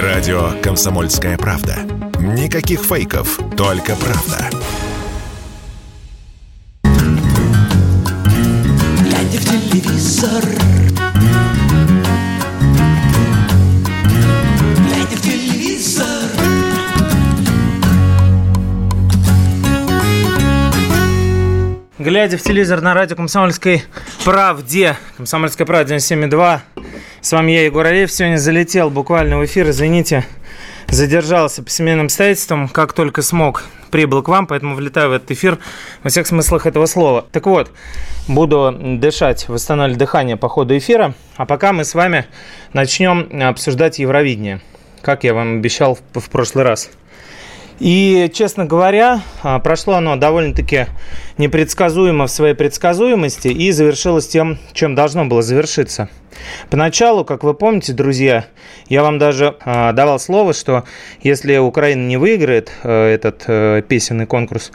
Радио «Комсомольская правда». Никаких фейков, только правда. Глядя в телевизор Глядя в телевизор на радио «Комсомольской правде», «Комсомольская правда» 97,2, с вами я, Егор Алиев, сегодня залетел буквально в эфир, извините, задержался по семейным обстоятельствам, как только смог, прибыл к вам, поэтому влетаю в этот эфир во всех смыслах этого слова. Так вот, буду дышать, восстанавливать дыхание по ходу эфира, а пока мы с вами начнем обсуждать Евровидение, как я вам обещал в, прошлый раз. И, честно говоря, а, прошло оно довольно-таки непредсказуемо в своей предсказуемости и завершилось тем, чем должно было завершиться. Поначалу, как вы помните, друзья, я вам даже э, давал слово, что если Украина не выиграет э, этот э, песенный конкурс,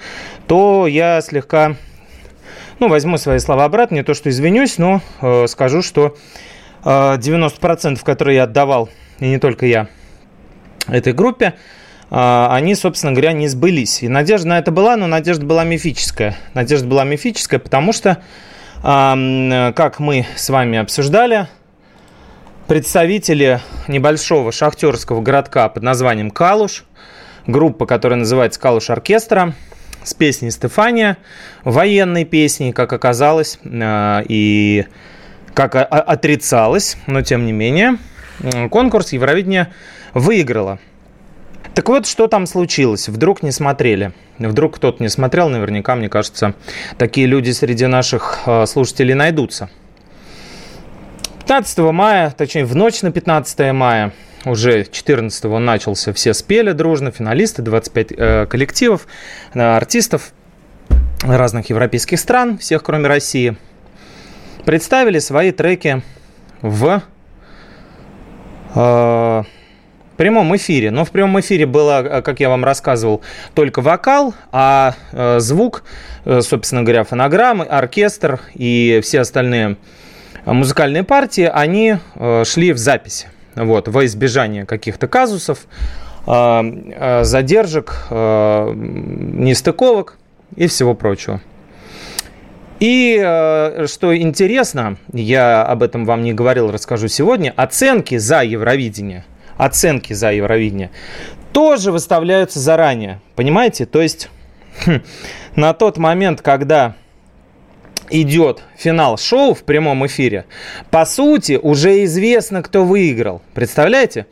то я слегка, ну, возьму свои слова обратно, не то что извинюсь, но э, скажу, что э, 90%, которые я отдавал, и не только я, этой группе, они, собственно говоря, не сбылись. И надежда на это была, но надежда была мифическая. Надежда была мифическая, потому что, как мы с вами обсуждали, представители небольшого шахтерского городка под названием Калуш, группа, которая называется Калуш Оркестра, с песней Стефания, военной песней, как оказалось, а, и как отрицалось, но тем не менее, конкурс Евровидения выиграла. Так вот, что там случилось? Вдруг не смотрели? Вдруг кто-то не смотрел, наверняка, мне кажется, такие люди среди наших э, слушателей найдутся. 15 мая, точнее, в ночь на 15 мая, уже 14 начался, все спели дружно, финалисты, 25 э, коллективов, э, артистов разных европейских стран, всех кроме России, представили свои треки в э, прямом эфире. Но в прямом эфире было, э, как я вам рассказывал, только вокал, а э, звук, э, собственно говоря, фонограммы, оркестр и все остальные музыкальные партии, они шли в записи. Вот, во избежание каких-то казусов, задержек, нестыковок и всего прочего. И что интересно, я об этом вам не говорил, расскажу сегодня, оценки за Евровидение – оценки за Евровидение, тоже выставляются заранее. Понимаете? То есть хм, на тот момент, когда идет финал шоу в прямом эфире, по сути, уже известно, кто выиграл. Представляете?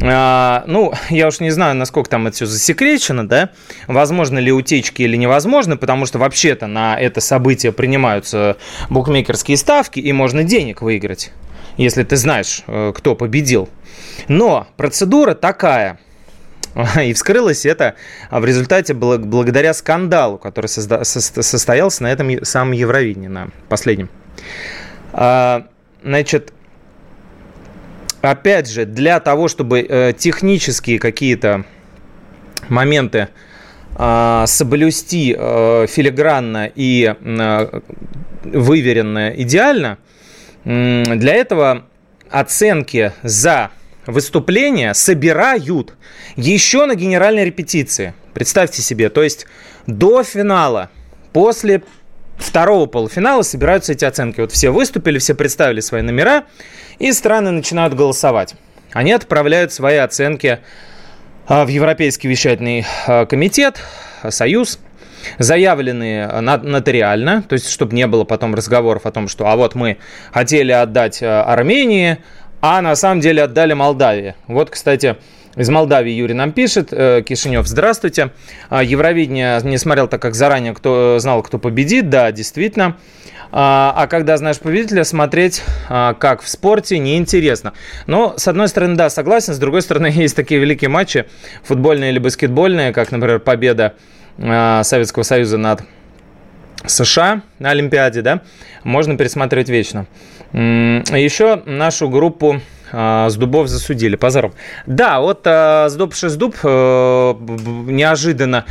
А, ну, я уж не знаю, насколько там это все засекречено, да, возможно ли утечки или невозможно, потому что вообще-то на это событие принимаются букмекерские ставки, и можно денег выиграть, если ты знаешь, э, кто победил. Но процедура такая. И вскрылось это в результате благодаря скандалу, который состоялся на этом самом Евровидении, на последнем. А, значит, опять же, для того, чтобы э, технические какие-то моменты а, соблюсти э, филигранно и выверенно идеально, для этого оценки за выступления собирают еще на генеральной репетиции. Представьте себе, то есть до финала, после второго полуфинала собираются эти оценки. Вот все выступили, все представили свои номера, и страны начинают голосовать. Они отправляют свои оценки а, в Европейский вещательный а, комитет, Союз, заявленные нотариально, то есть чтобы не было потом разговоров о том, что а вот мы хотели отдать а, Армении, а на самом деле отдали Молдавии. Вот, кстати, из Молдавии Юрий нам пишет, э, Кишинев, здравствуйте. А, Евровидение не смотрел так, как заранее, кто знал, кто победит, да, действительно. А, а когда знаешь победителя, смотреть, а, как в спорте, неинтересно. Но, с одной стороны, да, согласен, с другой стороны, есть такие великие матчи, футбольные или баскетбольные, как, например, победа Советского Союза над США на Олимпиаде, да, можно пересматривать вечно. Еще нашу группу с дубов засудили. Позором. Да, вот с дуб с дуб неожиданно,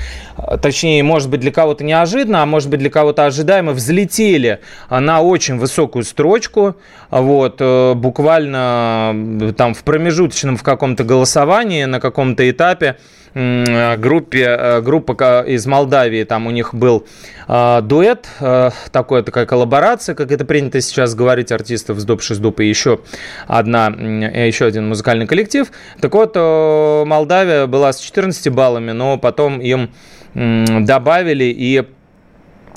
точнее, может быть, для кого-то неожиданно, а может быть, для кого-то ожидаемо, взлетели на очень высокую строчку. Вот, буквально там в промежуточном в каком-то голосовании, на каком-то этапе группе, группа из Молдавии, там у них был э, дуэт, э, такой, такая коллаборация, как это принято сейчас говорить, артистов с Дуб Шиздуб и еще, одна, еще один музыкальный коллектив. Так вот, э, Молдавия была с 14 баллами, но потом им э, добавили и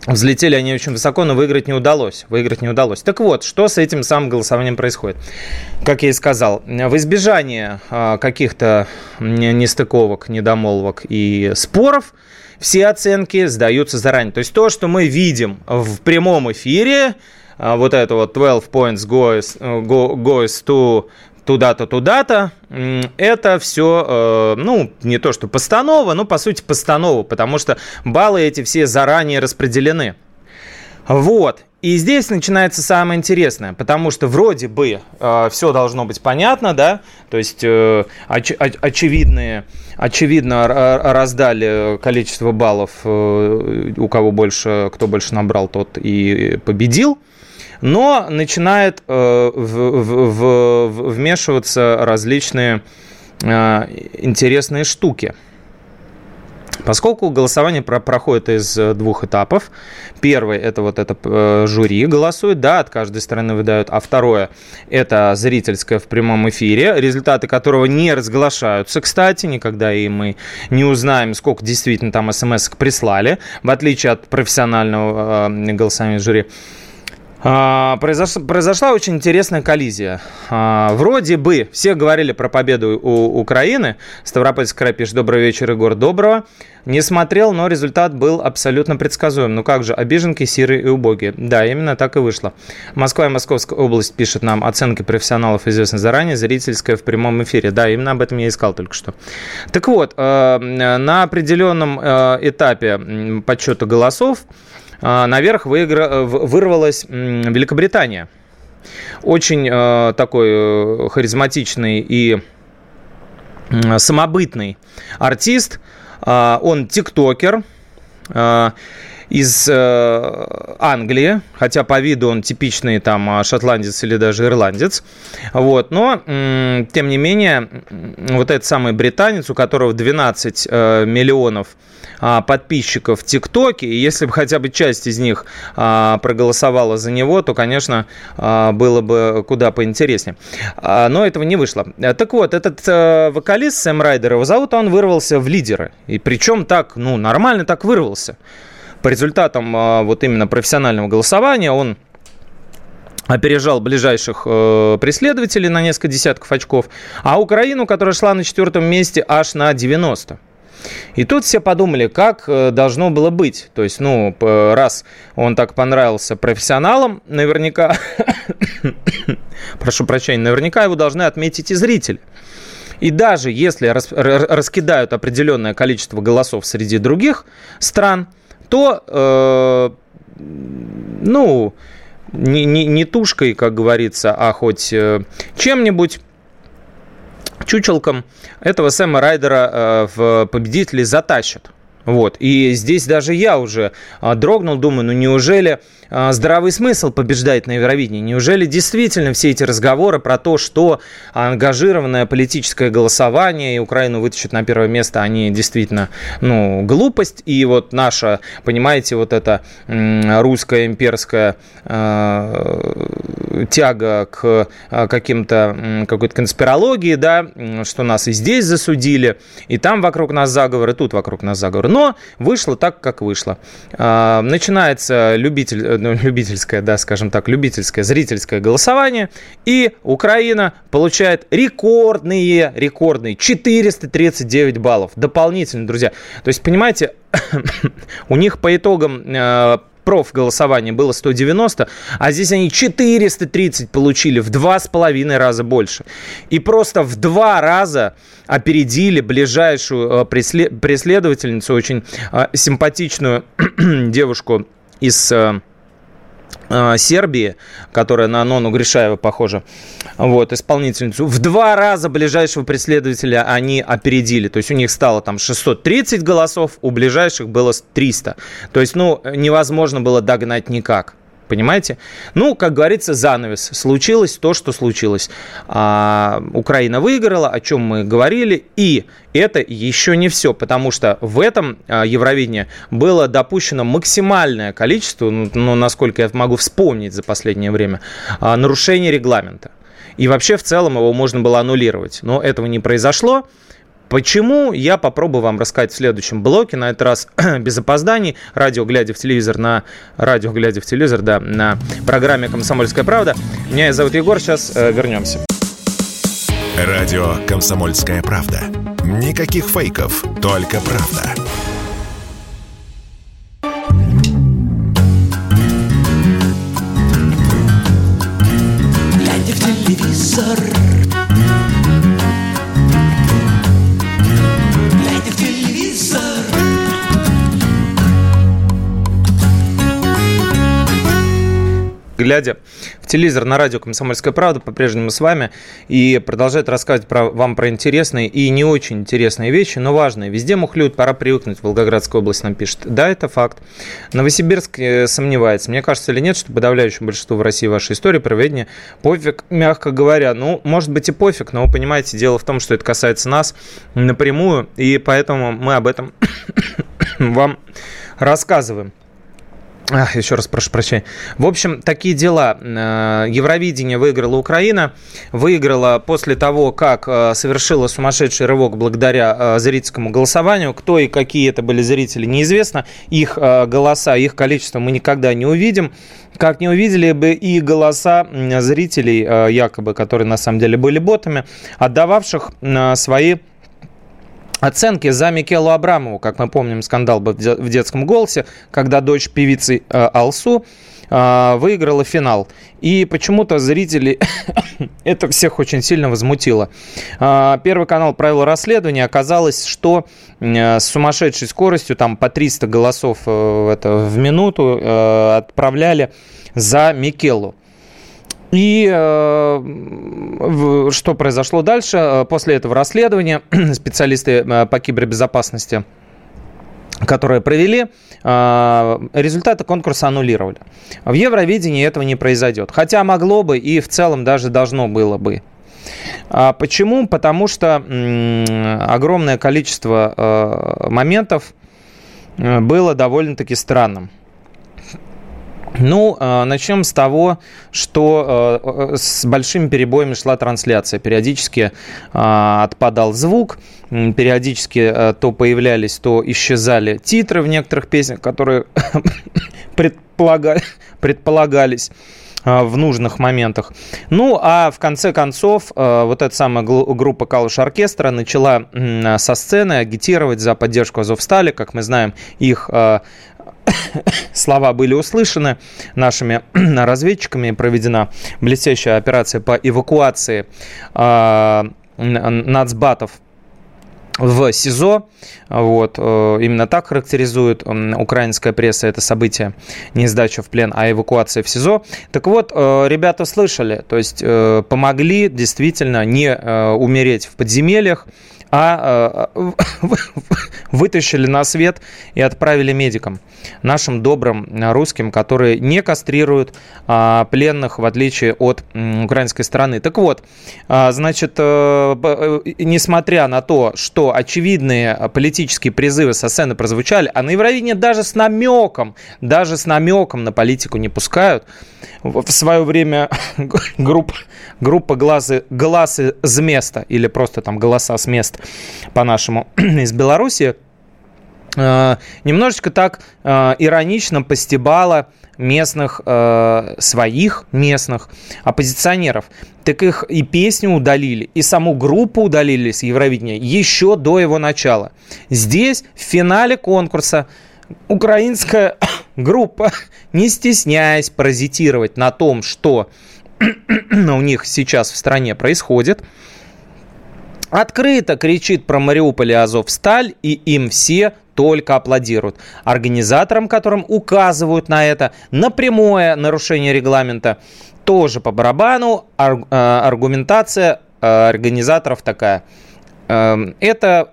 Взлетели они очень высоко, но выиграть не удалось. Выиграть не удалось. Так вот, что с этим самым голосованием происходит? Как я и сказал, в избежание а, каких-то нестыковок, недомолвок и споров, все оценки сдаются заранее. То есть то, что мы видим в прямом эфире, а, вот это вот 12 points goes, goes to туда-то, туда-то, это все, э, ну, не то что постанова, но по сути постанова, потому что баллы эти все заранее распределены. Вот. И здесь начинается самое интересное, потому что вроде бы э, все должно быть понятно, да, то есть э, оч, оч, очевидные, очевидно раздали количество баллов, э, у кого больше, кто больше набрал, тот и победил но начинает э, в, в, в, вмешиваться различные э, интересные штуки. Поскольку голосование про проходит из двух этапов. Первый – это вот это э, жюри голосует, да, от каждой стороны выдают. А второе – это зрительское в прямом эфире, результаты которого не разглашаются, кстати, никогда и мы не узнаем, сколько действительно там смс прислали, в отличие от профессионального э, голосования жюри. А, произошла, произошла очень интересная коллизия. А, вроде бы все говорили про победу у Украины. Ставропольский край пишет «Добрый вечер, Егор, доброго». Не смотрел, но результат был абсолютно предсказуем. Ну как же, обиженки, сирые и убогие. Да, именно так и вышло. Москва и Московская область пишет нам оценки профессионалов известны заранее, зрительская в прямом эфире. Да, именно об этом я искал только что. Так вот, э, на определенном э, этапе подсчета голосов наверх выигра... Вырвалась Великобритания. Очень э, такой э, харизматичный и самобытный артист. А, он тиктокер а, из Англии, хотя по виду он типичный там шотландец или даже ирландец. Вот. Но, тем не менее, вот этот самый британец, у которого 12 миллионов а, подписчиков в ТикТоке, и если бы хотя бы часть из них а, проголосовала за него, то, конечно, а, было бы куда поинтереснее. Но этого не вышло. Так вот, этот э, вокалист Сэм Райдер, его зовут, он вырвался в лидеры. И причем так, ну, нормально так вырвался. По результатам вот именно профессионального голосования он опережал ближайших э, преследователей на несколько десятков очков, а Украину, которая шла на четвертом месте, аж на 90. И тут все подумали, как э, должно было быть. То есть, ну, раз он так понравился профессионалам, наверняка, прошу прощения, наверняка его должны отметить и зрители. И даже если раскидают определенное количество голосов среди других стран, то, э, ну, не, не, не тушкой, как говорится, а хоть э, чем-нибудь чучелком этого Сэма Райдера э, в победители затащат. Вот. И здесь даже я уже а, дрогнул, думаю, ну неужели а, здравый смысл побеждает на Евровидении? Неужели действительно все эти разговоры про то, что ангажированное политическое голосование и Украину вытащит на первое место, они действительно, ну, глупость. И вот наша, понимаете, вот эта русская имперская э, тяга к каким-то, какой-то конспирологии, да, что нас и здесь засудили, и там вокруг нас заговор, и тут вокруг нас заговор. Но вышло так, как вышло. А, начинается любитель, э, ну, любительское, да, скажем так, любительское зрительское голосование, и Украина получает рекордные, рекордные 439 баллов. Дополнительно, друзья. То есть, понимаете, у них по итогам э, проф-голосование было 190, а здесь они 430 получили, в два с половиной раза больше. И просто в два раза опередили ближайшую э, преследовательницу, очень э, симпатичную девушку из Э, Сербии, которая на Нону Гришаева похожа, вот, исполнительницу, в два раза ближайшего преследователя они опередили. То есть у них стало там 630 голосов, у ближайших было 300. То есть, ну, невозможно было догнать никак. Понимаете? Ну, как говорится, занавес. Случилось то, что случилось. А, Украина выиграла, о чем мы говорили. И это еще не все, потому что в этом а, Евровидении было допущено максимальное количество, ну, ну, насколько я могу вспомнить за последнее время, а, нарушений регламента. И вообще в целом его можно было аннулировать. Но этого не произошло. Почему? Я попробую вам рассказать в следующем блоке, на этот раз без опозданий. Радио, глядя в телевизор, на радио, глядя в телевизор, да, на программе «Комсомольская правда». Меня зовут Егор, сейчас э, вернемся. Радио «Комсомольская правда». Никаких фейков, только правда. Глядя в телевизор на радио «Комсомольская правда», по-прежнему с вами, и продолжает рассказывать про, вам про интересные и не очень интересные вещи, но важные. Везде мухлюют, пора привыкнуть, Волгоградская область нам пишет. Да, это факт. Новосибирск э, сомневается. Мне кажется или нет, что подавляющему большинству в России вашей истории проведение пофиг, мягко говоря. Ну, может быть и пофиг, но вы понимаете, дело в том, что это касается нас напрямую, и поэтому мы об этом вам рассказываем. Ах, еще раз прошу прощения. В общем, такие дела. Э, Евровидение выиграла Украина. Выиграла после того, как э, совершила сумасшедший рывок благодаря э, зрительскому голосованию. Кто и какие это были зрители, неизвестно. Их голоса, их количество мы никогда не увидим. Как не увидели бы и голоса зрителей, якобы, которые на самом деле были ботами, отдававших свои Оценки за Микелу Абрамову, как мы помним, скандал был в детском голосе, когда дочь певицы э, Алсу э, выиграла финал. И почему-то зрители это всех очень сильно возмутило. Э, Первый канал провел расследование. Оказалось, что с сумасшедшей скоростью, там по 300 голосов это, в минуту, отправляли за Микелу. И э, что произошло дальше? Э, после этого расследования специалисты э, по кибербезопасности которые провели, э, результаты конкурса аннулировали. В Евровидении этого не произойдет. Хотя могло бы и в целом даже должно было бы. А почему? Потому что огромное количество моментов было довольно-таки странным. Ну, э, начнем с того, что э, с большими перебоями шла трансляция. Периодически э, отпадал звук, периодически то появлялись, то исчезали титры в некоторых песнях, которые предполагались в нужных моментах. Ну, а в конце концов, вот эта самая группа Калуш Оркестра начала со сцены агитировать за поддержку Азовстали. Как мы знаем, их слова были услышаны нашими разведчиками, проведена блестящая операция по эвакуации э, нацбатов в СИЗО. Вот, э, именно так характеризует украинская пресса это событие, не сдача в плен, а эвакуация в СИЗО. Так вот, э, ребята слышали, то есть э, помогли действительно не умереть в подземельях, а э, вытащили на свет и отправили медикам, нашим добрым русским, которые не кастрируют а, пленных, в отличие от украинской стороны. Так вот, а, значит, э, э, несмотря на то, что очевидные политические призывы со сцены прозвучали, а на Евровидении даже с намеком, даже с намеком на политику не пускают, в свое время группа, группа глазы, глазы с места или просто там голоса с места по-нашему из Беларуси э, немножечко так э, иронично постебала местных, э, своих местных оппозиционеров. Так их и песню удалили, и саму группу удалили с Евровидения еще до его начала. Здесь, в финале конкурса, украинская группа, не стесняясь паразитировать на том, что у них сейчас в стране происходит, открыто кричит про Мариуполь и Азовсталь, и им все только аплодируют. Организаторам, которым указывают на это, на прямое нарушение регламента, тоже по барабану. Ар- э, аргументация э, организаторов такая. Э, это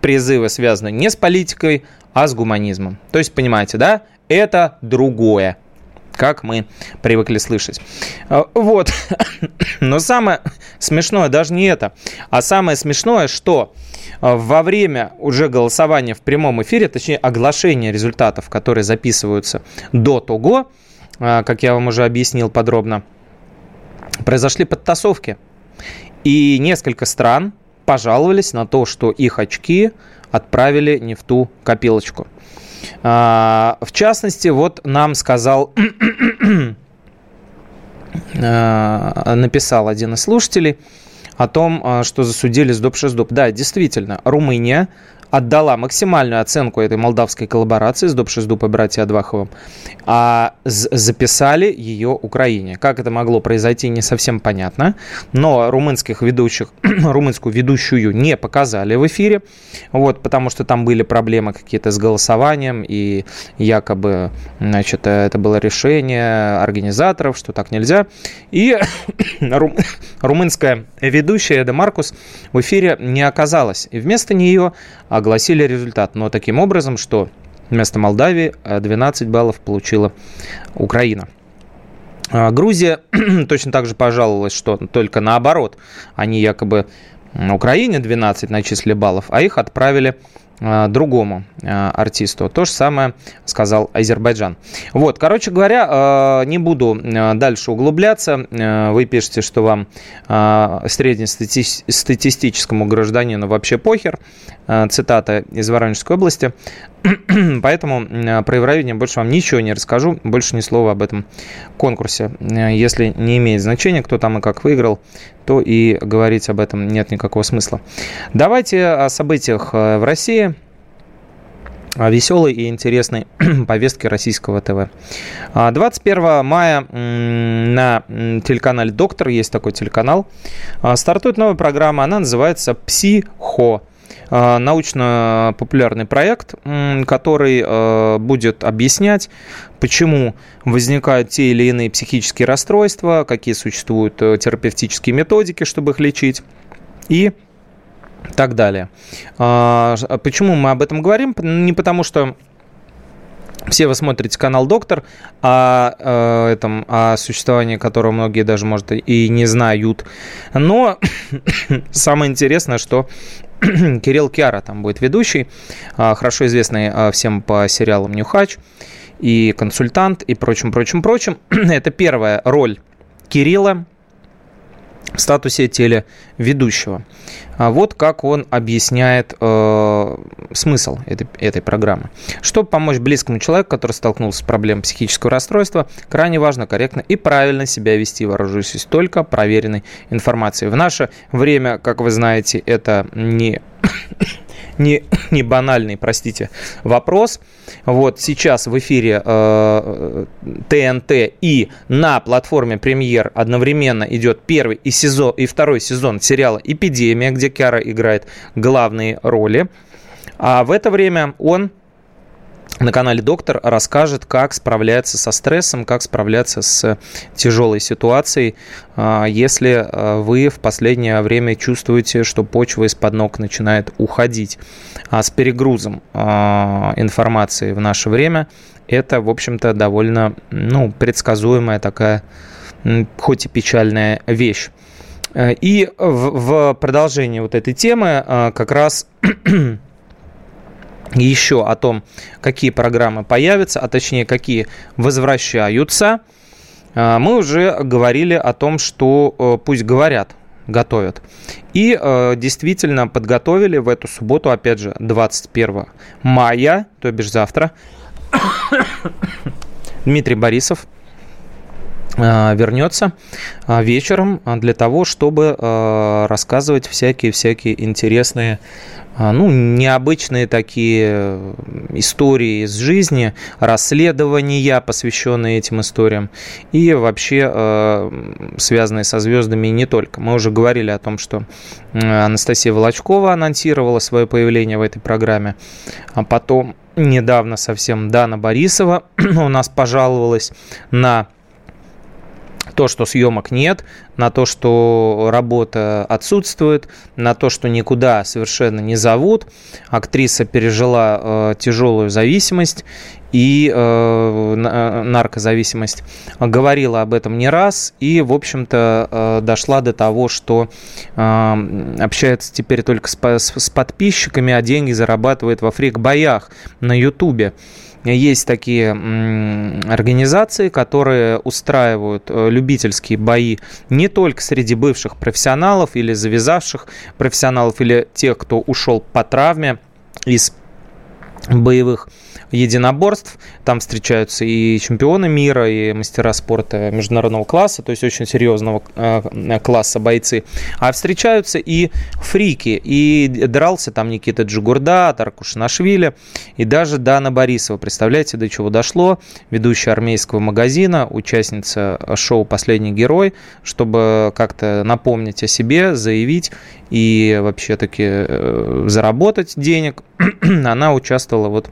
призывы связаны не с политикой, а с гуманизмом. То есть, понимаете, да? Это другое как мы привыкли слышать. А, вот. Но самое смешное даже не это, а самое смешное, что а, во время уже голосования в прямом эфире, точнее оглашения результатов, которые записываются до того, а, как я вам уже объяснил подробно, произошли подтасовки. И несколько стран пожаловались на то, что их очки отправили не в ту копилочку. А, в частности, вот нам сказал, а, написал один из слушателей о том, а, что засудили с ДОП-6 Да, действительно, Румыния отдала максимальную оценку этой молдавской коллаборации с Доп-6 и братья Адваховым, а записали ее Украине. Как это могло произойти, не совсем понятно, но румынских ведущих, румынскую ведущую не показали в эфире, вот, потому что там были проблемы какие-то с голосованием, и якобы, значит, это было решение организаторов, что так нельзя. И румынская ведущая Эда Маркус в эфире не оказалась. И вместо нее огласили результат. Но таким образом, что вместо Молдавии 12 баллов получила Украина. А, Грузия точно так же пожаловалась, что только наоборот. Они якобы Украине 12 начислили баллов, а их отправили а, другому артисту. То же самое сказал Азербайджан. Вот, короче говоря, не буду дальше углубляться. Вы пишете, что вам среднестатистическому гражданину вообще похер. Цитата из Воронежской области. Поэтому про Евровидение больше вам ничего не расскажу. Больше ни слова об этом конкурсе. Если не имеет значения, кто там и как выиграл, то и говорить об этом нет никакого смысла. Давайте о событиях в России веселой и интересной повестки российского ТВ. 21 а, мая на телеканале «Доктор», есть такой телеканал, а, стартует новая программа, она называется «Психо» научно-популярный проект, который будет объяснять, почему возникают те или иные психические расстройства, какие существуют э, терапевтические методики, чтобы их лечить, и так далее. А, почему мы об этом говорим? Не потому что все вы смотрите канал Доктор, о, о, этом, о существовании которого многие даже, может, и не знают. Но самое интересное, что Кирилл Киара там будет ведущий, а, хорошо известный а, всем по сериалам «Нюхач», и консультант, и прочим, прочим, прочим. Это первая роль Кирилла статусе телеведущего. А вот как он объясняет э, смысл этой, этой программы. Чтобы помочь близкому человеку, который столкнулся с проблемой психического расстройства, крайне важно корректно и правильно себя вести, вооружившись только проверенной информацией. В наше время, как вы знаете, это не не, не банальный, простите, вопрос. Вот сейчас в эфире э, ТНТ и на платформе Премьер одновременно идет первый и, сезон, и второй сезон сериала «Эпидемия», где Киара играет главные роли. А в это время он на канале Доктор расскажет, как справляться со стрессом, как справляться с тяжелой ситуацией, а, если а, вы в последнее время чувствуете, что почва из-под ног начинает уходить. А с перегрузом а, информации в наше время это, в общем-то, довольно ну, предсказуемая такая, хоть и печальная вещь. И в продолжение вот этой темы как раз еще о том, какие программы появятся, а точнее, какие возвращаются, а, мы уже говорили о том, что э, пусть говорят, готовят. И э, действительно подготовили в эту субботу, опять же, 21 мая, то бишь завтра, Дмитрий Борисов вернется вечером для того, чтобы рассказывать всякие-всякие интересные ну, необычные такие э, истории из жизни, расследования, посвященные этим историям, и вообще э, связанные со звездами не только. Мы уже говорили о том, что Анастасия Волочкова анонсировала свое появление в этой программе, а потом недавно совсем Дана Борисова у нас пожаловалась на то, что съемок нет, на то, что работа отсутствует, на то, что никуда совершенно не зовут. Актриса пережила э, тяжелую зависимость и э, наркозависимость. Говорила об этом не раз и, в общем-то, э, дошла до того, что э, общается теперь только с, с, с подписчиками, а деньги зарабатывает во фрик-боях на Ютубе. Есть такие организации, которые устраивают э, любительские бои не только среди бывших профессионалов или завязавших профессионалов, или тех, кто ушел по травме из боевых единоборств. Там встречаются и чемпионы мира, и мастера спорта международного класса, то есть очень серьезного э, класса бойцы. А встречаются и фрики. И дрался там Никита Джигурда, Таркуш Нашвили и даже Дана Борисова. Представляете, до чего дошло? Ведущая армейского магазина, участница шоу «Последний герой», чтобы как-то напомнить о себе, заявить и вообще-таки э, заработать денег, она участвовала вот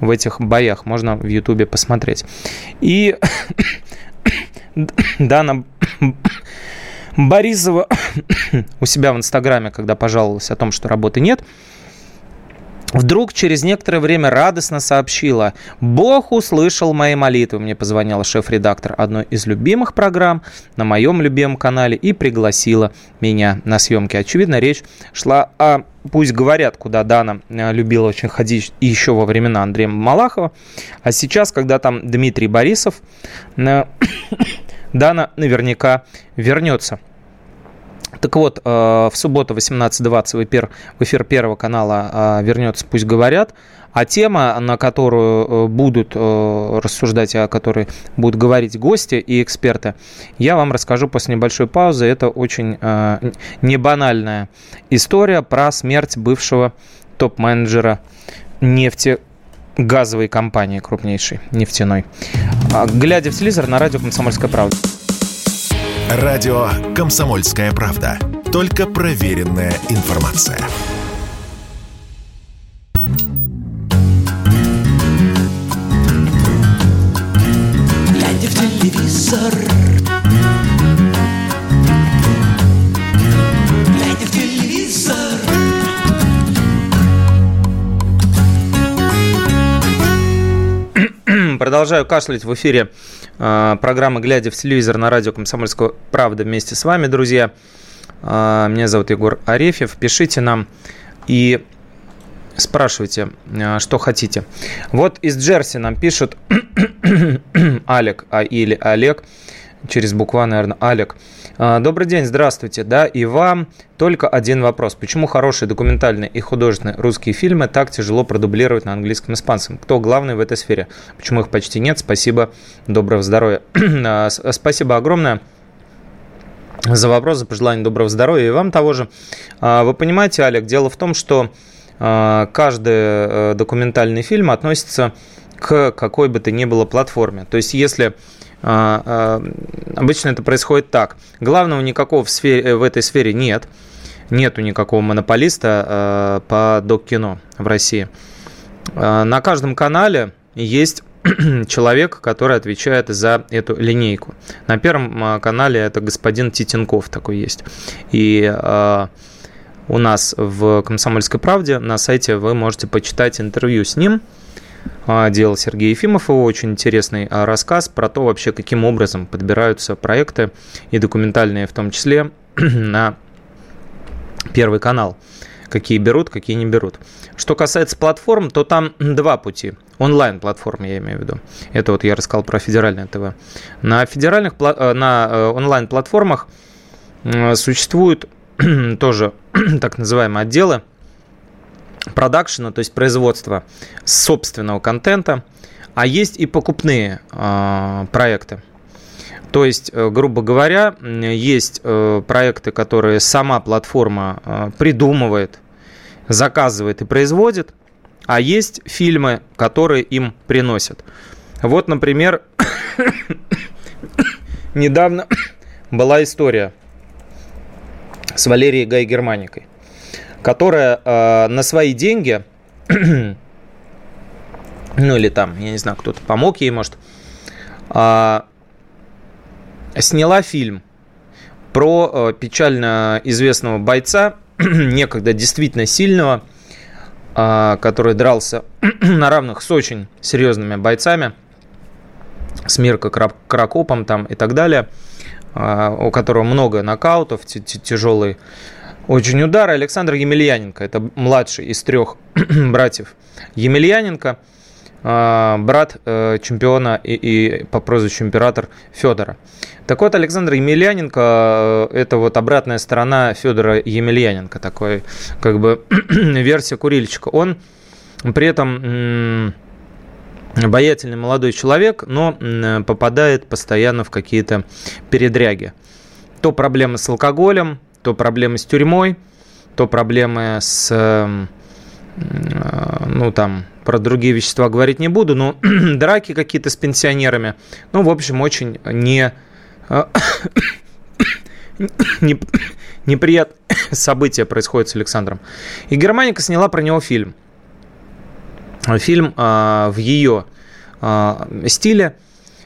в этих боях. Можно в Ютубе посмотреть. И Дана Борисова у себя в Инстаграме, когда пожаловалась о том, что работы нет, Вдруг через некоторое время радостно сообщила, «Бог услышал мои молитвы». Мне позвонила шеф-редактор одной из любимых программ на моем любимом канале и пригласила меня на съемки. Очевидно, речь шла о «Пусть говорят», куда Дана э, любила очень ходить еще во времена Андрея Малахова. А сейчас, когда там Дмитрий Борисов, э, Дана наверняка вернется. Так вот, э, в субботу 18.20 в эфир, эфир Первого канала э, вернется «Пусть говорят», а тема, на которую э, будут рассуждать, о которой будут говорить гости и эксперты, я вам расскажу после небольшой паузы. Это очень не банальная история про смерть бывшего топ-менеджера нефти газовой компании крупнейшей, нефтяной. А, глядя в телевизор на радио «Комсомольская правда». Радио «Комсомольская правда». Только проверенная информация. Глядя в телевизор Глядя в телевизор Продолжаю кашлять в эфире а, программы «Глядя в телевизор» на радио «Комсомольская правда» вместе с вами, друзья. А, меня зовут Егор Арефьев. Пишите нам и спрашивайте, а, что хотите. Вот из Джерси нам пишут Алек а, или Олег, через буква, наверное, Алек. Добрый день, здравствуйте. Да, и вам только один вопрос. Почему хорошие документальные и художественные русские фильмы так тяжело продублировать на английском и испанском? Кто главный в этой сфере? Почему их почти нет? Спасибо, доброго здоровья. Спасибо огромное за вопрос, за пожелание доброго здоровья и вам того же. Вы понимаете, Олег, дело в том, что каждый э, документальный фильм относится к какой бы то ни было платформе. То есть, если а, а, обычно это происходит так. Главного никакого в, сфере, э, в этой сфере нет. Нету никакого монополиста а, по док-кино в России. На каждом канале есть человек, который отвечает за эту линейку. На первом канале это господин Титенков такой есть. И у нас в «Комсомольской правде» на сайте вы можете почитать интервью с ним – а, делал Сергей Ефимов, его очень интересный а, рассказ про то вообще, каким образом подбираются проекты и документальные в том числе на Первый канал. Какие берут, какие не берут. Что касается платформ, то там два пути. Онлайн-платформы, я имею в виду. Это вот я рассказал про федеральное ТВ. На федеральных, э, на э, онлайн-платформах существуют тоже так называемые отделы, продакшена, то есть производства собственного контента, а есть и покупные э, проекты. То есть, э, грубо говоря, есть э, проекты, которые сама платформа э, придумывает, заказывает и производит, а есть фильмы, которые им приносят. Вот, например, недавно была история с Валерией Гай Германикой, которая э, на свои деньги, ну или там, я не знаю, кто-то помог ей, может, э, сняла фильм про э, печально известного бойца, некогда действительно сильного, э, который дрался на равных с очень серьезными бойцами, с Мирко Кракопом там и так далее – а, у которого много нокаутов, тяжелый очень удар. Александр Емельяненко, это младший из трех братьев Емельяненко, а, брат э, чемпиона и, и по прозвищу император Федора. Так вот, Александр Емельяненко э, – это вот обратная сторона Федора Емельяненко, такой как бы версия курильщика. Он при этом обаятельный молодой человек, но попадает постоянно в какие-то передряги. То проблемы с алкоголем, то проблемы с тюрьмой, то проблемы с, э, ну там, про другие вещества говорить не буду, но драки какие-то с пенсионерами. Ну, в общем, очень не, э, не неприятное событие происходит с Александром. И Германика сняла про него фильм – фильм а, в ее а, стиле.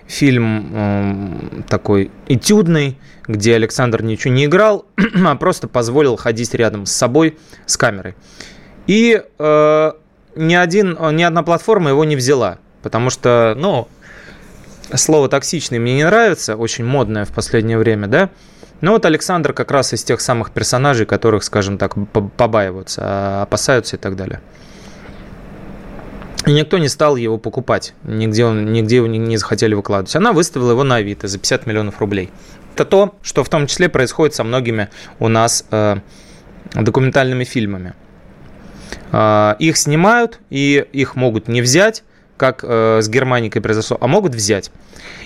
Фильм такой этюдный, где Александр ничего не играл, а просто позволил ходить рядом с собой с камерой. И э, ни, один, ни одна платформа его не взяла, потому что, ну, слово токсичный мне не нравится, очень модное в последнее время, да. Но вот Александр как раз из тех самых персонажей, которых, скажем так, побаиваются, опасаются и так далее. И никто не стал его покупать, нигде, он, нигде его не, захотели выкладывать. Она выставила его на Авито за 50 миллионов рублей. Это то, что в том числе происходит со многими у нас э, документальными фильмами. Э, их снимают, и их могут не взять, как э, с Германикой произошло, а могут взять.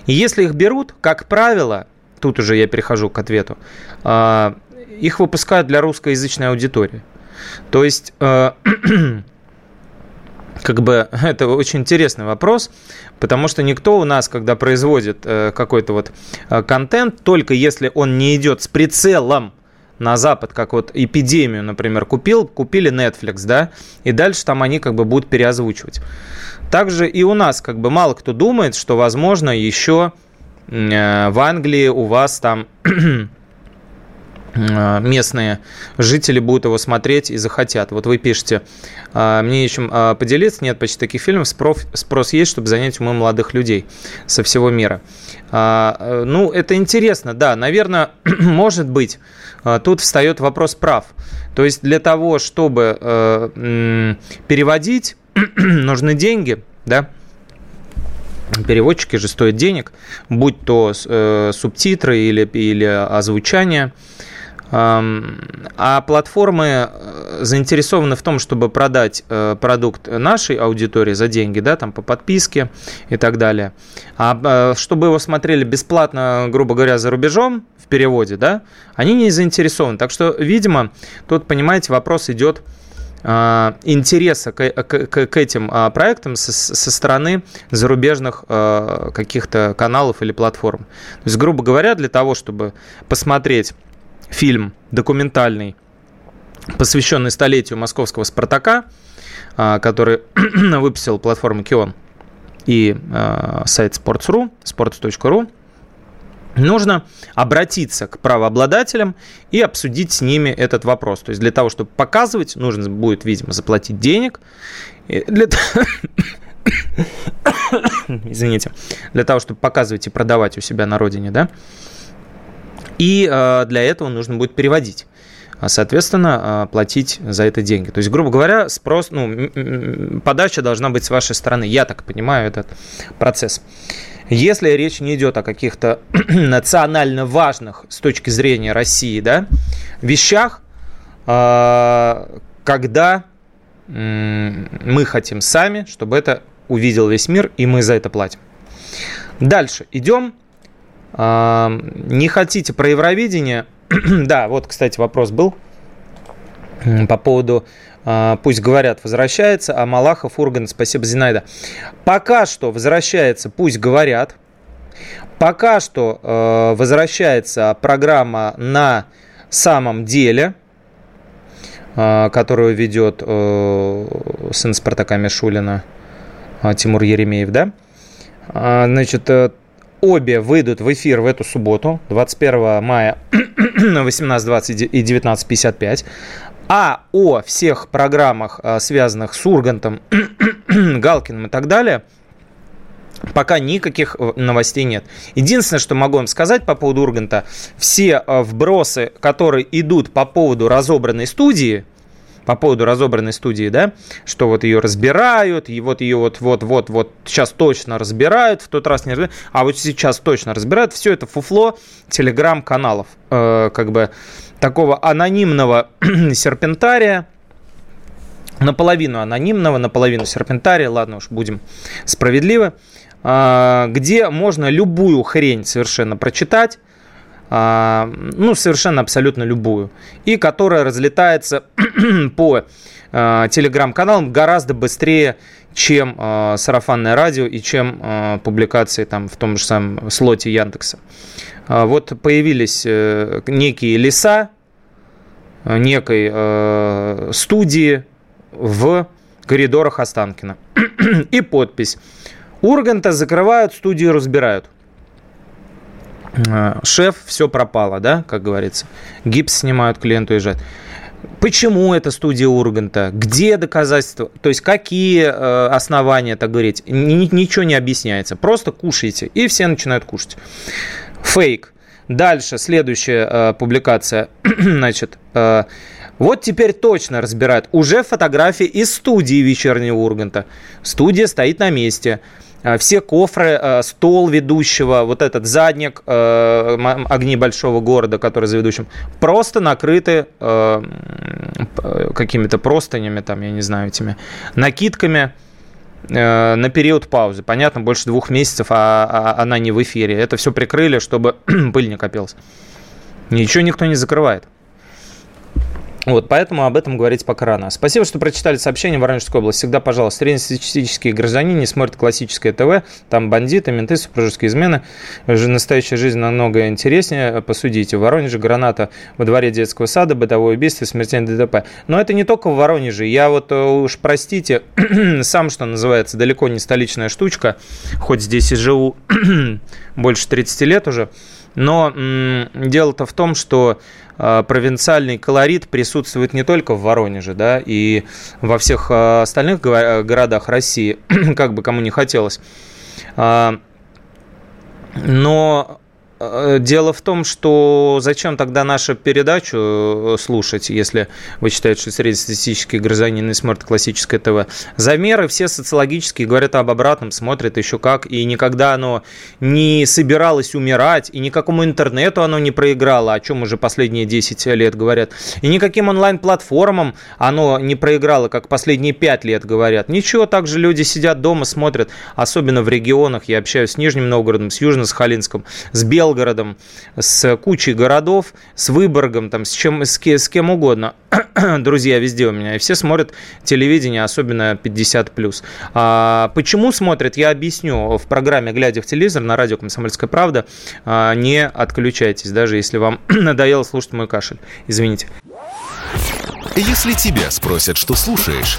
И если их берут, как правило, тут уже я перехожу к ответу, э, их выпускают для русскоязычной аудитории. То есть э, как бы это очень интересный вопрос, потому что никто у нас, когда производит э, какой-то вот э, контент, только если он не идет с прицелом на Запад, как вот эпидемию, например, купил, купили Netflix, да, и дальше там они как бы будут переозвучивать. Также и у нас как бы мало кто думает, что возможно еще э, в Англии у вас там местные жители будут его смотреть и захотят. Вот вы пишете, «А, мне нечем а, поделиться, нет почти таких фильмов, спрос, есть, чтобы занять умы молодых людей со всего мира. А, э, ну, это интересно, да, наверное, может быть, тут встает вопрос прав. То есть для того, чтобы э, переводить, нужны деньги, да, переводчики же стоят денег, будь то э, субтитры или, или озвучание. А платформы э, заинтересованы в том, чтобы продать э, продукт нашей аудитории за деньги, да, там по подписке и так далее. А э, чтобы его смотрели бесплатно, грубо говоря, за рубежом в переводе, да, они не заинтересованы. Так что, видимо, тут, понимаете, вопрос идет интереса к, к, к этим проектам со, со стороны зарубежных каких-то каналов или платформ. То есть, грубо говоря, для того, чтобы посмотреть фильм документальный, посвященный столетию московского «Спартака», а, который выпустил платформа Кион и а, сайт sports.ru, sports.ru, нужно обратиться к правообладателям и обсудить с ними этот вопрос. То есть для того, чтобы показывать, нужно будет, видимо, заплатить денег. Для... Извините. Для того, чтобы показывать и продавать у себя на родине, да, и э, для этого нужно будет переводить а, соответственно, э, платить за это деньги. То есть, грубо говоря, спрос, ну, подача должна быть с вашей стороны. Я так понимаю этот процесс. Если речь не идет о каких-то национально важных с точки зрения России, да, вещах, э, когда мы хотим сами, чтобы это увидел весь мир, и мы за это платим. Дальше идем Не хотите про Евровидение? да, вот, кстати, вопрос был по поводу пусть говорят, возвращается, а Малахов, Урган, спасибо, Зинаида. Пока что возвращается, пусть говорят. Пока что э, возвращается программа на самом деле, э, которую ведет э, сын Спартака Мишулина, э, Тимур Еремеев, да? Значит, э, Обе выйдут в эфир в эту субботу, 21 мая 18.20 и 19.55. А о всех программах, а, связанных с Ургантом, Галкиным и так далее, пока никаких э, новостей нет. Единственное, что могу вам сказать по поводу Урганта, все э, вбросы, которые идут по поводу разобранной студии, по поводу разобранной студии, да, что вот ее разбирают, и вот ее вот, вот, вот, вот сейчас точно разбирают, в тот раз не разбирают, а вот сейчас точно разбирают, все это фуфло телеграм-каналов, э, как бы такого анонимного серпентария, наполовину анонимного, наполовину серпентария, ладно уж, будем справедливы, э, где можно любую хрень совершенно прочитать, а, ну, совершенно абсолютно любую, и которая разлетается по а, телеграм-каналам гораздо быстрее, чем э, сарафанное радио и чем э, публикации там в том же самом слоте Яндекса. Э, вот появились э, некие леса некой э, студии в коридорах Останкина. и подпись. Урганта закрывают, студию разбирают. Э, шеф, все пропало, да, как говорится. Гипс снимают, клиент уезжает. Почему это студия Урганта? Где доказательства? То есть какие э, основания так говорить? Ничего не объясняется. Просто кушайте. И все начинают кушать. Фейк. Дальше, следующая э, публикация. Значит, э, вот теперь точно разбирают. Уже фотографии из студии вечернего Урганта. Студия стоит на месте. А, все кофры, а, стол ведущего, вот этот задник а, огни большого города, который за ведущим, просто накрыты какими-то простынями, там, я не знаю, этими накидками на период паузы. Понятно, больше двух месяцев, а она не в эфире. Это все прикрыли, чтобы пыль не копилась. Ничего никто не закрывает. Вот, поэтому об этом говорить пока рано. Спасибо, что прочитали сообщение в Воронежской области. Всегда, пожалуйста, среднестатистические граждане не смотрят классическое ТВ. Там бандиты, менты, супружеские измены. Настоящая жизнь намного интереснее. Посудите. В Воронеже граната во дворе детского сада, бытовое убийство, смертельный ДТП. Но это не только в Воронеже. Я вот э, уж, простите, сам, что называется, далеко не столичная штучка. Хоть здесь и живу больше 30 лет уже. Но дело-то в том, что э, провинциальный колорит присутствует не только в Воронеже, да, и во всех э, остальных городах России, как бы кому не хотелось. А, но Э, дело в том, что зачем тогда нашу передачу э, слушать, если вы считаете, что среднестатистический гражданин не смотрит классическое ТВ. Замеры все социологические говорят об обратном, смотрят еще как, и никогда оно не собиралось умирать, и никакому интернету оно не проиграло, о чем уже последние 10 лет говорят, и никаким онлайн-платформам оно не проиграло, как последние 5 лет говорят. Ничего, также люди сидят дома, смотрят, особенно в регионах, я общаюсь с Нижним Новгородом, с Южно-Сахалинском, с Белым Белгородом, с кучей городов, с Выборгом, там, с, чем, с, с кем угодно. Друзья везде у меня. И все смотрят телевидение, особенно 50+. А, почему смотрят, я объясню в программе «Глядя в телевизор» на радио «Комсомольская правда». А, не отключайтесь, даже если вам надоело слушать мой кашель. Извините. Если тебя спросят, что слушаешь,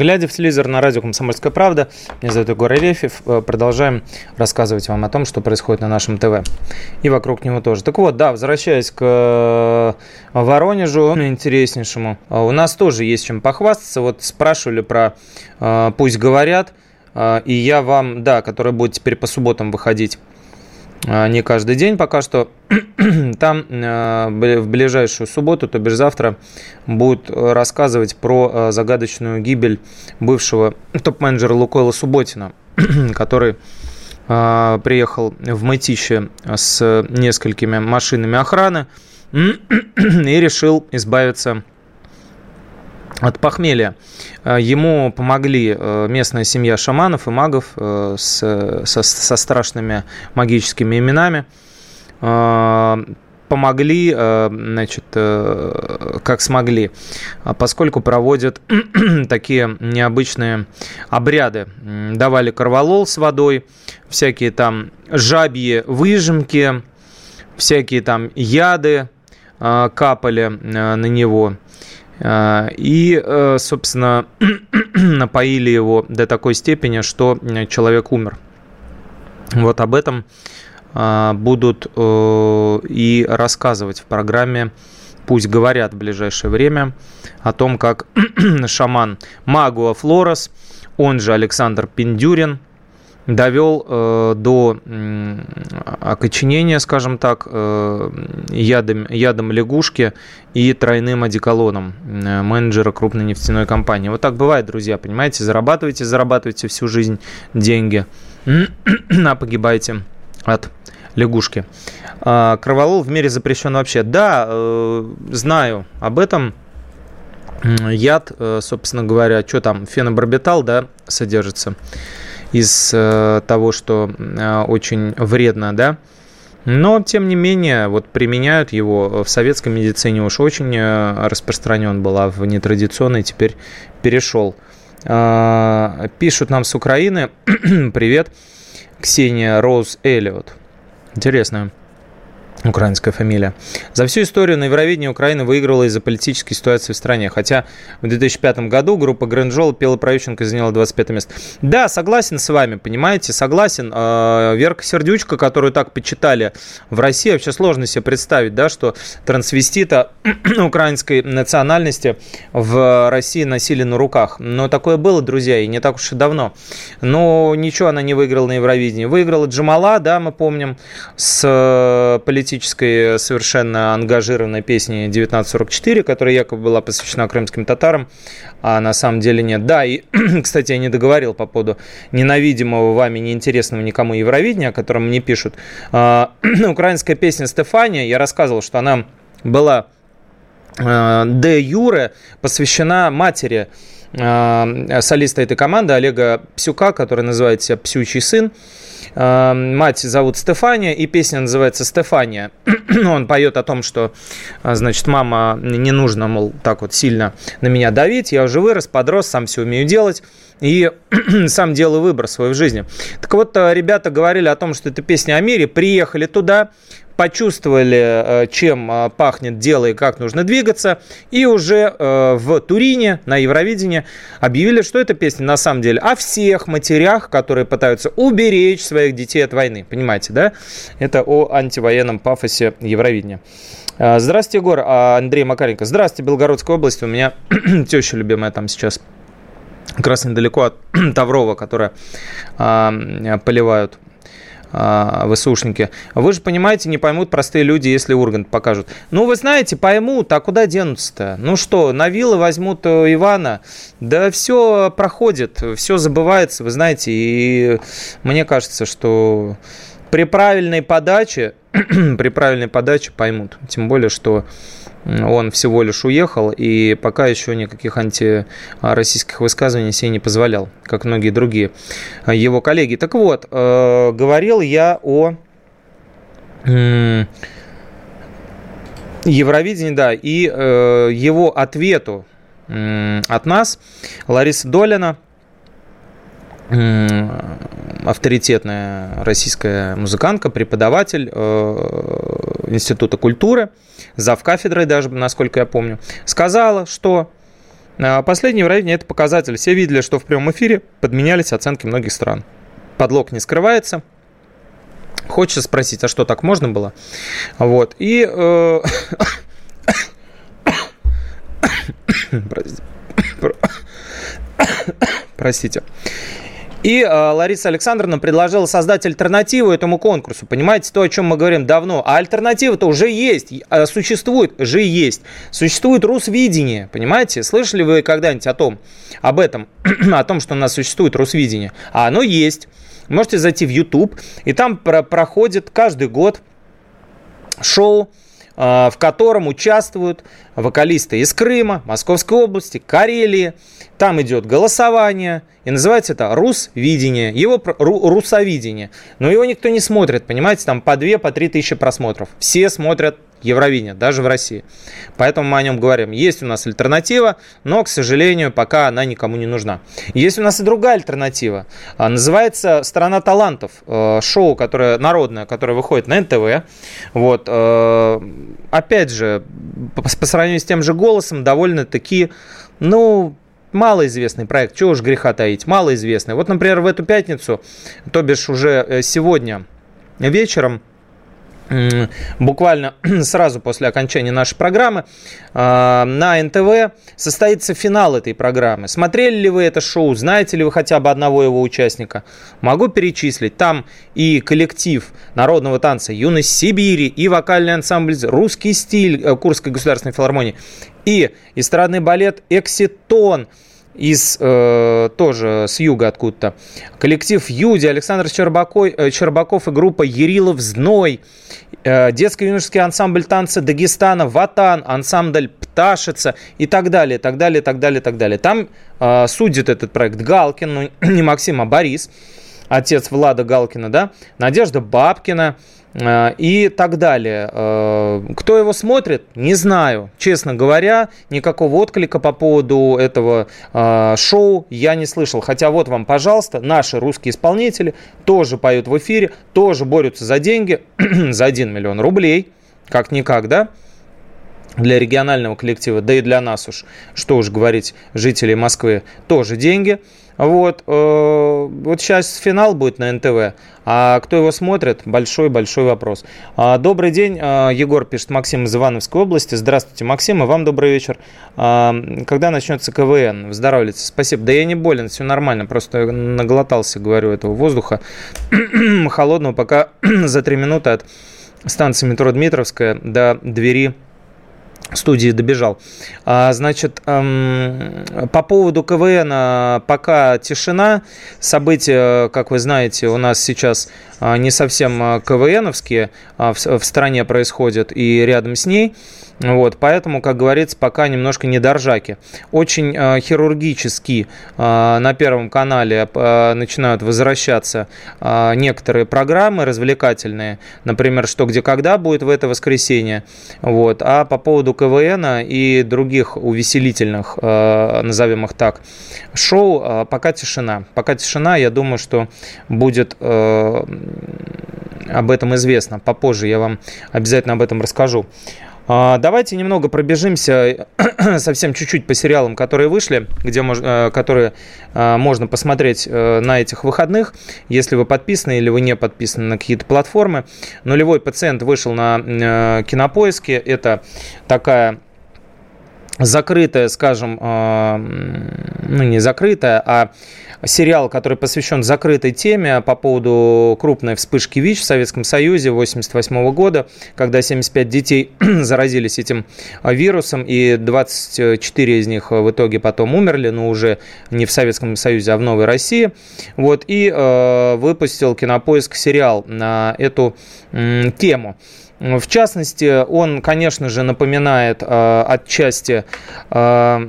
Глядя в телевизор на радио «Комсомольская правда», меня зовут Егор Арефьев, э, продолжаем рассказывать вам о том, что происходит на нашем ТВ. И вокруг него тоже. Так вот, да, возвращаясь к э, Воронежу, интереснейшему, э, у нас тоже есть чем похвастаться. Вот спрашивали про «Пусть говорят», И я вам, да, который будет теперь по субботам выходить не каждый день пока что. Там в ближайшую субботу, то бишь завтра, будут рассказывать про загадочную гибель бывшего топ-менеджера Лукойла Субботина, который приехал в Мытище с несколькими машинами охраны и решил избавиться от похмелья. Э, ему помогли э, местная семья шаманов и магов э, с, со, со страшными магическими именами. Помогли, значит, как смогли, поскольку проводят такие необычные обряды. Давали корвалол с водой, всякие там жабьи выжимки, всякие там яды капали на него – а, и, э, собственно, напоили его до такой степени, что человек умер. Вот об этом а, будут э, и рассказывать в программе «Пусть говорят» в ближайшее время о том, как шаман Магуа Флорес, он же Александр Пиндюрин – довел э, до э, окоченения, скажем так, э, ядом, ядом лягушки и тройным одеколоном э, менеджера крупной нефтяной компании. Вот так бывает, друзья, понимаете, зарабатываете, зарабатываете всю жизнь деньги, а погибаете от лягушки. А, кроволол в мире запрещен вообще. Да, знаю об этом. Яд, собственно говоря, что там, фенобарбитал, да, содержится из э, того, что э, очень вредно, да, но, тем не менее, вот применяют его в советской медицине уж очень э, распространен был, а в нетрадиционной теперь перешел. Пишут нам с Украины, привет, Ксения Роуз Эллиот. Интересно украинская фамилия. За всю историю на Евровидении Украина выиграла из-за политической ситуации в стране. Хотя в 2005 году группа Грэнджол пела про Ющенко и заняла 25 место. Да, согласен с вами, понимаете, согласен. А, Верка Сердючка, которую так почитали в России, вообще сложно себе представить, да, что трансвестита украинской национальности в России носили на руках. Но такое было, друзья, и не так уж и давно. Но ничего она не выиграла на Евровидении. Выиграла Джамала, да, мы помним, с э, политической политической совершенно ангажированной песни 1944, которая якобы была посвящена крымским татарам, а на самом деле нет. Да, и, кстати, я не договорил по поводу ненавидимого вами, неинтересного никому Евровидения, о котором мне пишут. А, украинская песня «Стефания», я рассказывал, что она была а, де юре посвящена матери солиста этой команды Олега Псюка, который называет себя «Псючий сын». Мать зовут Стефания, и песня называется «Стефания». Он поет о том, что, а, значит, мама, не нужно, мол, так вот сильно на меня давить, я уже вырос, подрос, сам все умею делать и сам делаю выбор свой в жизни. Так вот, а, ребята говорили о том, что это песня о мире, приехали туда, почувствовали, э, чем э, пахнет дело и как нужно двигаться, и уже э, в Турине на Евровидении объявили, что эта песня на самом деле о всех матерях, которые пытаются уберечь своих детей от войны. Понимаете, да? Это о антивоенном пафосе Евровидения. Здравствуйте, Егор. А, Андрей Макаренко. Здравствуйте, Белгородская область. У меня теща любимая там сейчас как раз недалеко от Таврова, которая э, поливают а, ВСУшники. Вы же понимаете, не поймут простые люди, если Ургант покажут. Ну, вы знаете, поймут, а куда денутся-то? Ну что, на вилы возьмут э, Ивана? Да все проходит, все забывается, вы знаете, и мне кажется, что при правильной подаче, при правильной подаче поймут. Тем более, что он всего лишь уехал и пока еще никаких антироссийских высказываний себе не позволял, как многие другие его коллеги. Так вот, э, говорил я о Евровидении, да, и э, его ответу от нас, Лариса Долина, авторитетная российская музыкантка, преподаватель э, Института культуры, зав кафедрой даже, насколько я помню, сказала, что э, последнее Евровидение – это показатель. Все видели, что в прямом эфире подменялись оценки многих стран. Подлог не скрывается. Хочется спросить, а что, так можно было? Вот. И... Э, простите. И э, Лариса Александровна предложила создать альтернативу этому конкурсу. Понимаете, то, о чем мы говорим давно. А альтернатива-то уже есть, э, существует, же есть. Существует Русвидение, понимаете? Слышали вы когда-нибудь о том, об этом, о том, что у нас существует Русвидение? А оно есть. Можете зайти в YouTube, и там про проходит каждый год шоу а, в котором участвуют вокалисты из Крыма, Московской области, Карелии. Там идет голосование, и называется это «Рус-видение», его «Русовидение». Но его никто не смотрит, понимаете, там по 2, по 3 тысячи просмотров. Все смотрят Евровидение, даже в России. Поэтому мы о нем говорим. Есть у нас альтернатива, но, к сожалению, пока она никому не нужна. Есть у нас и другая альтернатива. А, называется «Страна талантов». Э, шоу, которое народное, которое выходит на НТВ. Вот. Э, опять же, по сравнению с тем же «Голосом», довольно-таки, ну, малоизвестный проект, чего уж греха таить, малоизвестный. Вот, например, в эту пятницу, то бишь уже э, сегодня вечером, буквально сразу после окончания нашей программы а, на НТВ состоится финал этой программы. Смотрели ли вы это шоу? Знаете ли вы хотя бы одного его участника? Могу перечислить. Там и коллектив народного танца «Юность Сибири», и вокальный ансамбль «Русский стиль» э, Курской государственной филармонии, и эстрадный балет «Экситон», из э, тоже с юга откуда-то. Коллектив Юди, Александр Щербакой, э, Щербаков и группа Ерилов Зной. Э, детско-юношеский ансамбль танца Дагестана, Ватан, ансамбль Пташица и так далее, так далее, так далее, так далее. Там э, судит этот проект Галкин, ну не Максим, а Борис, отец Влада Галкина, да, Надежда Бабкина, и так далее. Э, кто его смотрит, не знаю. Честно говоря, никакого отклика по поводу этого э, шоу я не слышал. Хотя вот вам, пожалуйста, наши русские исполнители тоже поют в эфире, тоже борются за деньги, за 1 миллион рублей, как-никак, да? для регионального коллектива, да и для нас уж, что уж говорить, жителей Москвы, тоже деньги – вот, э, вот сейчас финал будет на НТВ, а кто его смотрит, большой-большой вопрос. А, добрый день, а, Егор пишет, Максим из Ивановской области. Здравствуйте, Максим, и вам добрый вечер. А, когда начнется КВН? Выздоравливайте. Спасибо. Да я не болен, все нормально, просто наглотался, говорю, этого воздуха холодного, пока за три минуты от станции метро Дмитровская до двери студии добежал. А, значит, эм, по поводу КВН пока тишина. События, как вы знаете, у нас сейчас а, не совсем а, КВНовские в стране происходят и рядом с ней. Вот, поэтому, как говорится, пока немножко не доржаки. Очень э, хирургически э, на Первом канале э, начинают возвращаться э, некоторые программы развлекательные. Например, «Что, где, когда» будет в это воскресенье. Вот. А по поводу КВН и других увеселительных, э, назовем их так, шоу, э, пока тишина. Пока тишина, я думаю, что будет э, об этом известно. Попозже я вам обязательно об этом расскажу. А, давайте немного пробежимся совсем чуть-чуть по сериалам, которые вышли, где э, которые а, можно посмотреть э, на этих выходных, если вы подписаны или вы не подписаны на какие-то платформы. Нулевой пациент вышел на э, кинопоиске. Это такая закрытая, скажем, ну не закрытая, а сериал, который посвящен закрытой теме по поводу крупной вспышки ВИЧ в Советском Союзе 1988 года, когда 75 детей заразились этим вирусом, и 24 из них в итоге потом умерли, но уже не в Советском Союзе, а в Новой России. Вот, и э, выпустил Кинопоиск сериал на эту э, тему. В частности, он, конечно же, напоминает э, отчасти э,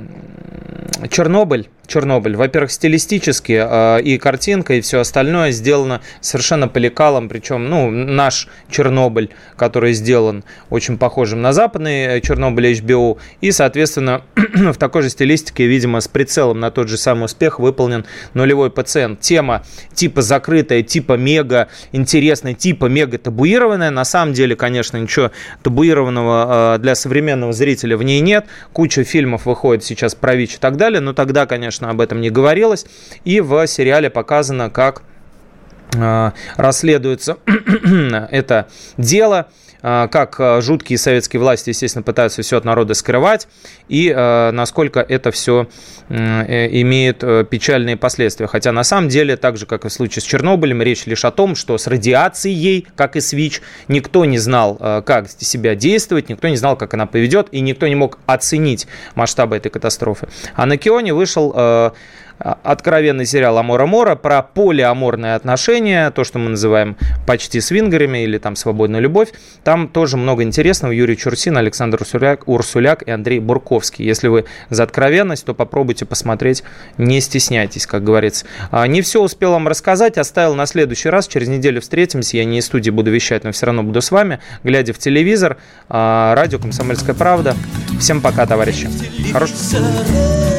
Чернобыль, Чернобыль. Во-первых, стилистически э, и картинка, и все остальное сделано совершенно по лекалам, причем, ну, наш Чернобыль, который сделан очень похожим на западный Чернобыль HBO, и, соответственно, в такой же стилистике, видимо, с прицелом на тот же самый успех выполнен нулевой пациент. Тема типа закрытая, типа мега интересная, типа мега табуированная. На самом деле, конечно, ничего табуированного э, для современного зрителя в ней нет. Куча фильмов выходит сейчас про ВИЧ и так далее, но тогда, конечно, об этом не говорилось. И в сериале показано, как расследуется это дело. А, как а, жуткие советские власти, естественно, пытаются все от народа скрывать, и а, насколько это все э, имеет э, печальные последствия. Хотя на самом деле, так же, как и в случае с Чернобылем, речь лишь о том, что с радиацией, как и с ВИЧ, никто не знал, как себя действовать, никто не знал, как она поведет, и никто не мог оценить масштабы этой катастрофы. А на Кионе вышел откровенный сериал «Амора Мора» про полиаморные отношения, то, что мы называем почти свингерами или там «Свободная любовь». Там тоже много интересного. Юрий Чурсин, Александр Урсуляк, Урсуляк и Андрей Бурковский. Если вы за откровенность, то попробуйте посмотреть, не стесняйтесь, как говорится. А, не все успел вам рассказать, оставил на следующий раз. Через неделю встретимся. Я не из студии буду вещать, но все равно буду с вами, глядя в телевизор. А, радио «Комсомольская правда». Всем пока, товарищи. Хорошего.